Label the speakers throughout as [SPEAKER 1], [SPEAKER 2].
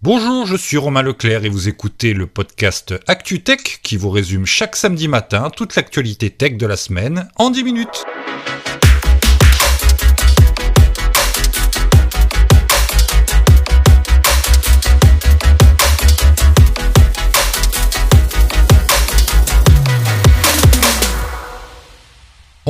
[SPEAKER 1] Bonjour, je suis Romain Leclerc et vous écoutez le podcast ActuTech qui vous résume chaque samedi matin toute l'actualité tech de la semaine en 10 minutes.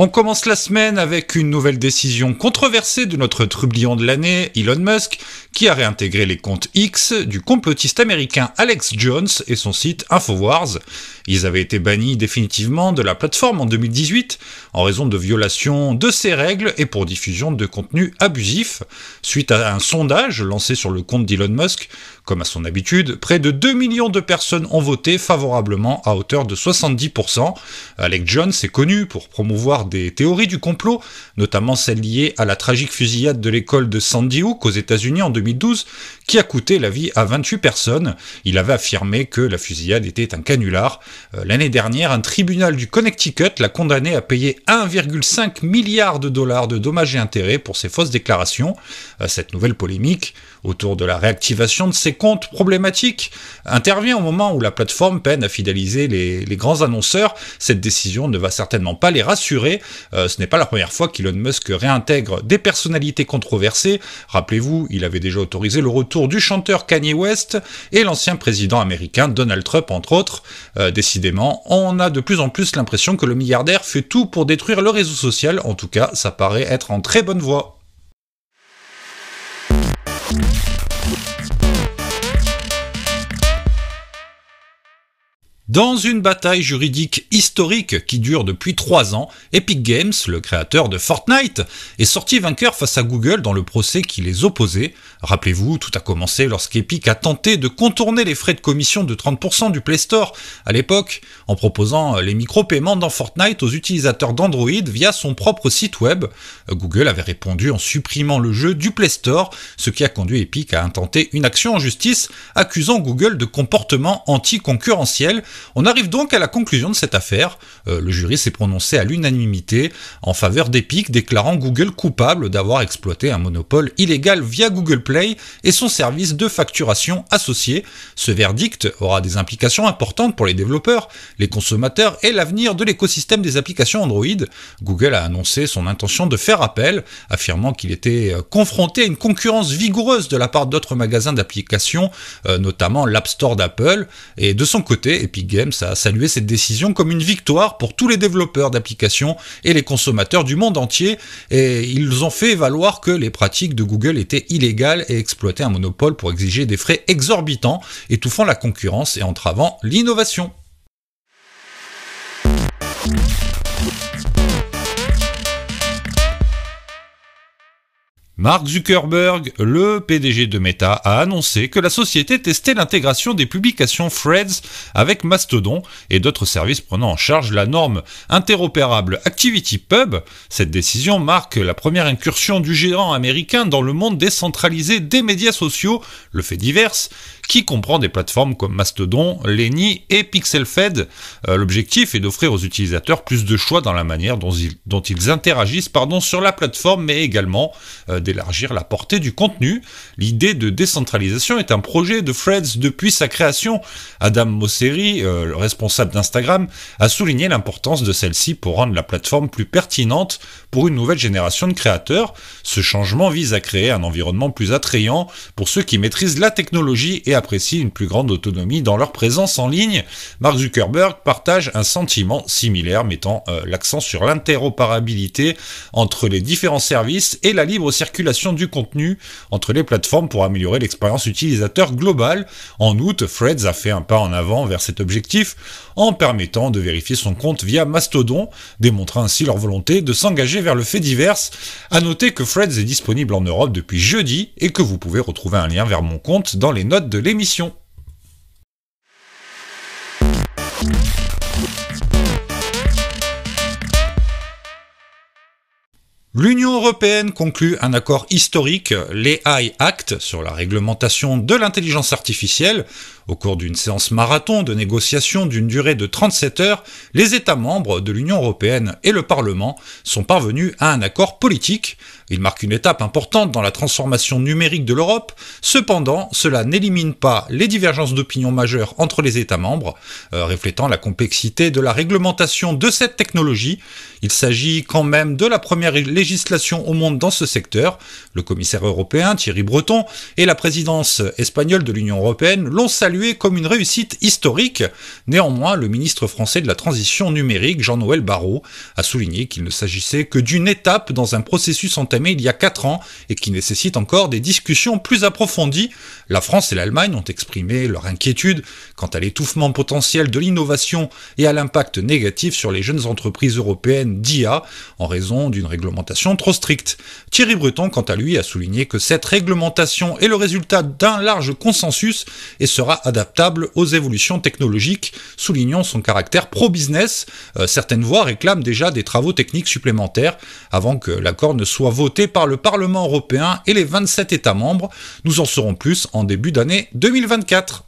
[SPEAKER 1] On commence la semaine avec une nouvelle décision controversée de notre trublion de l'année, Elon Musk, qui a réintégré les comptes X du complotiste américain Alex Jones et son site Infowars. Ils avaient été bannis définitivement de la plateforme en 2018 en raison de violations de ses règles et pour diffusion de contenu abusif. Suite à un sondage lancé sur le compte d'Elon Musk, comme à son habitude, près de 2 millions de personnes ont voté favorablement à hauteur de 70%. Alex Jones est connu pour promouvoir des théories du complot, notamment celles liées à la tragique fusillade de l'école de Sandy Hook aux États-Unis en 2012, qui a coûté la vie à 28 personnes. Il avait affirmé que la fusillade était un canular. Euh, l'année dernière, un tribunal du Connecticut l'a condamné à payer 1,5 milliard de dollars de dommages et intérêts pour ses fausses déclarations. Euh, cette nouvelle polémique autour de la réactivation de ses comptes problématiques intervient au moment où la plateforme peine à fidéliser les, grands annonceurs. Cette décision ne va certainement pas les rassurer. Euh, ce n'est pas la première fois qu'Elon Musk réintègre des personnalités controversées. Rappelez-vous, il avait déjà autorisé le retour du chanteur Kanye West et l'ancien président américain Donald Trump, entre autres. Euh, décidément, on a de plus en plus l'impression que le milliardaire fait tout pour détruire le réseau social. En tout cas, ça paraît être en très bonne voie. Dans une bataille juridique historique qui dure depuis trois ans, Epic Games, le créateur de Fortnite, est sorti vainqueur face à Google dans le procès qui les opposait. Rappelez-vous, tout a commencé lorsqu'Epic a tenté de contourner les frais de commission de 30% du Play Store à l'époque, en proposant les micro-paiements dans Fortnite aux utilisateurs d'Android via son propre site web. Google avait répondu en supprimant le jeu du Play Store, ce qui a conduit Epic à intenter une action en justice accusant Google de comportement anticoncurrentiel on arrive donc à la conclusion de cette affaire. Euh, le jury s'est prononcé à l'unanimité en faveur d'Epic, déclarant Google coupable d'avoir exploité un monopole illégal via Google Play et son service de facturation associé. Ce verdict aura des implications importantes pour les développeurs, les consommateurs et l'avenir de l'écosystème des applications Android. Google a annoncé son intention de faire appel, affirmant qu'il était euh, confronté à une concurrence vigoureuse de la part d'autres magasins d'applications, euh, notamment l'App Store d'Apple, et de son côté, Epic Games a salué cette décision comme une victoire pour tous les développeurs d'applications et les consommateurs du monde entier, et ils ont fait valoir que les pratiques de Google étaient illégales et exploitaient un monopole pour exiger des frais exorbitants, étouffant la concurrence et entravant l'innovation. Mark Zuckerberg, le PDG de Meta, a annoncé que la société testait l'intégration des publications Threads avec Mastodon et d'autres services prenant en charge la norme interopérable ActivityPub. Cette décision marque la première incursion du géant américain dans le monde décentralisé des médias sociaux, le fait divers, qui comprend des plateformes comme Mastodon, Lenny et PixelFed. Euh, l'objectif est d'offrir aux utilisateurs plus de choix dans la manière dont ils, interagissent sur la plateforme, mais également euh, d'élargir la portée du contenu. L'idée de décentralisation est un projet de Threads depuis sa création. Adam Mosseri, euh, le responsable d'Instagram, a souligné l'importance de celle-ci pour rendre la plateforme plus pertinente pour une nouvelle génération de créateurs. Ce changement vise à créer un environnement plus attrayant pour ceux qui maîtrisent la technologie et apprécient une plus grande autonomie dans leur présence en ligne. Mark Zuckerberg partage un sentiment similaire mettant euh, l'accent sur l'interopérabilité entre les différents services et la libre circulation du contenu entre les plateformes pour améliorer l'expérience utilisateur globale. En août, Threads a fait un pas en avant vers cet objectif en permettant de vérifier son compte via Mastodon, démontrant ainsi leur volonté de s'engager vers le fait divers. À noter que Threads est disponible en Europe depuis jeudi et que vous pouvez retrouver un lien vers mon compte dans les notes de L'Union européenne conclut un accord historique, l'AI Act, sur la réglementation de l'intelligence artificielle. Au cours d'une séance marathon de négociation d'une durée de 37 heures, les États membres de l'Union européenne et le Parlement sont parvenus à un accord politique. Il marque une étape importante dans la transformation numérique de l'Europe. Cependant, cela n'élimine pas les divergences d'opinion majeures entre les États membres, euh, reflétant la complexité de la réglementation de cette technologie. Il s'agit quand même de la première législation au monde dans ce secteur. Le commissaire européen Thierry Breton et la présidence espagnole de l'Union européenne l'ont salué comme une réussite historique. Néanmoins, le ministre français de la transition numérique, Jean-Noël Barrot, a souligné qu'il ne s'agissait que d'une étape dans un processus entamé il y a 4 ans et qui nécessite encore des discussions plus approfondies. La France et l'Allemagne ont exprimé leur inquiétude quant à l'étouffement potentiel de l'innovation et à l'impact négatif sur les jeunes entreprises européennes d'IA en raison d'une réglementation trop stricte. Thierry Breton, quant à lui, a souligné que cette réglementation est le résultat d'un large consensus et sera adaptable aux évolutions technologiques, soulignant son caractère pro-business. Euh, certaines voix réclament déjà des travaux techniques supplémentaires avant que l'accord ne soit voté par le Parlement européen et les 27 États membres. Nous en saurons plus en début d'année 2024.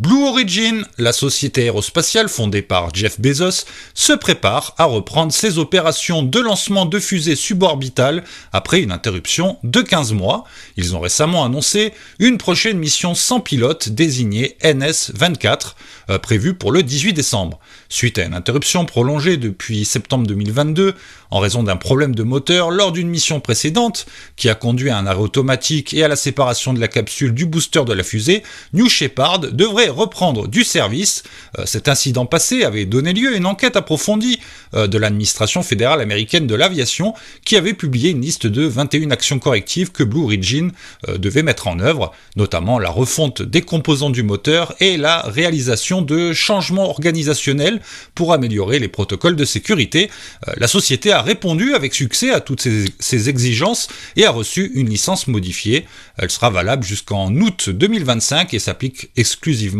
[SPEAKER 1] Blue Origin, la société aérospatiale fondée par Jeff Bezos, se prépare à reprendre ses opérations de lancement de fusées suborbitales après une interruption de 15 mois. Ils ont récemment annoncé une prochaine mission sans pilote désignée NS-24, euh, prévue pour le 18 décembre. Suite à une interruption prolongée depuis septembre 2022 en raison d'un problème de moteur lors d'une mission précédente qui a conduit à un arrêt automatique et à la séparation de la capsule du booster de la fusée, New Shepard devrait reprendre du service. Euh, cet incident passé avait donné lieu à une enquête approfondie euh, de l'administration fédérale américaine de l'aviation qui avait publié une liste de 21 actions correctives que Blue Origin euh, devait mettre en œuvre, notamment la refonte des composants du moteur et la réalisation de changements organisationnels pour améliorer les protocoles de sécurité. La société a répondu avec succès à toutes ces, ces exigences et a reçu une licence modifiée. Elle sera valable jusqu'en août 2025 et s'applique exclusivement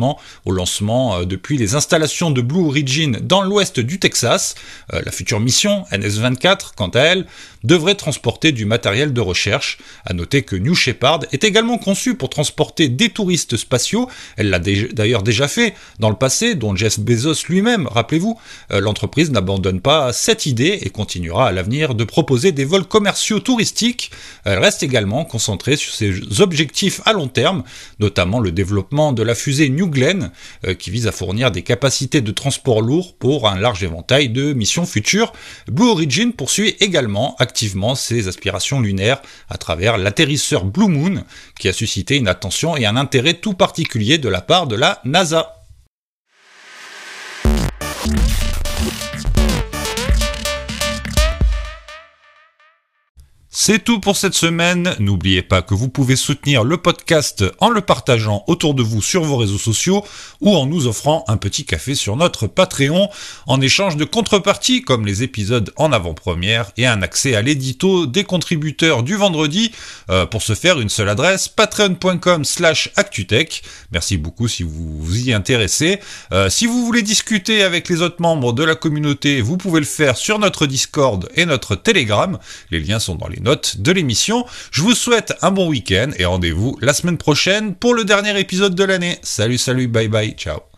[SPEAKER 1] au lancement euh, depuis les installations de Blue Origin dans l'ouest du Texas. Euh, la future mission, NS-24, quant à elle, devrait transporter du matériel de recherche. À noter que New Shepard est également conçue pour transporter des touristes spatiaux. Elle l'a d'ailleurs déjà fait dans le passé, dont Jeff Bezos lui-même, rappelez-vous. Euh, l'entreprise n'abandonne pas cette idée et continuera à l'avenir de proposer des vols commerciaux touristiques. Elle reste également concentrée sur ses objectifs à long terme, notamment le développement de la fusée New Glenn, euh, qui vise à fournir des capacités de transport lourd pour un large éventail de missions futures. Blue Origin poursuit également activement ses aspirations lunaires à travers l'atterrisseur Blue Moon, qui a suscité une attention et un intérêt tout particulier de la part de la NASA. C'est tout pour cette semaine. N'oubliez pas que vous pouvez soutenir le podcast en le partageant autour de vous sur vos réseaux sociaux ou en nous offrant un petit café sur notre Patreon en échange de contreparties comme les épisodes en avant-première et un accès à l'édito des contributeurs du vendredi. Euh, pour ce faire, une seule adresse patreon.com slash actutech. Merci beaucoup si vous vous y intéressez. Euh, si vous voulez discuter avec les autres membres de la communauté, vous pouvez le faire sur notre Discord et notre Telegram. Les liens sont dans les notes de l'émission. Je vous souhaite un bon week-end et rendez-vous la semaine prochaine pour le dernier épisode de l'année. Salut, salut, bye bye, ciao.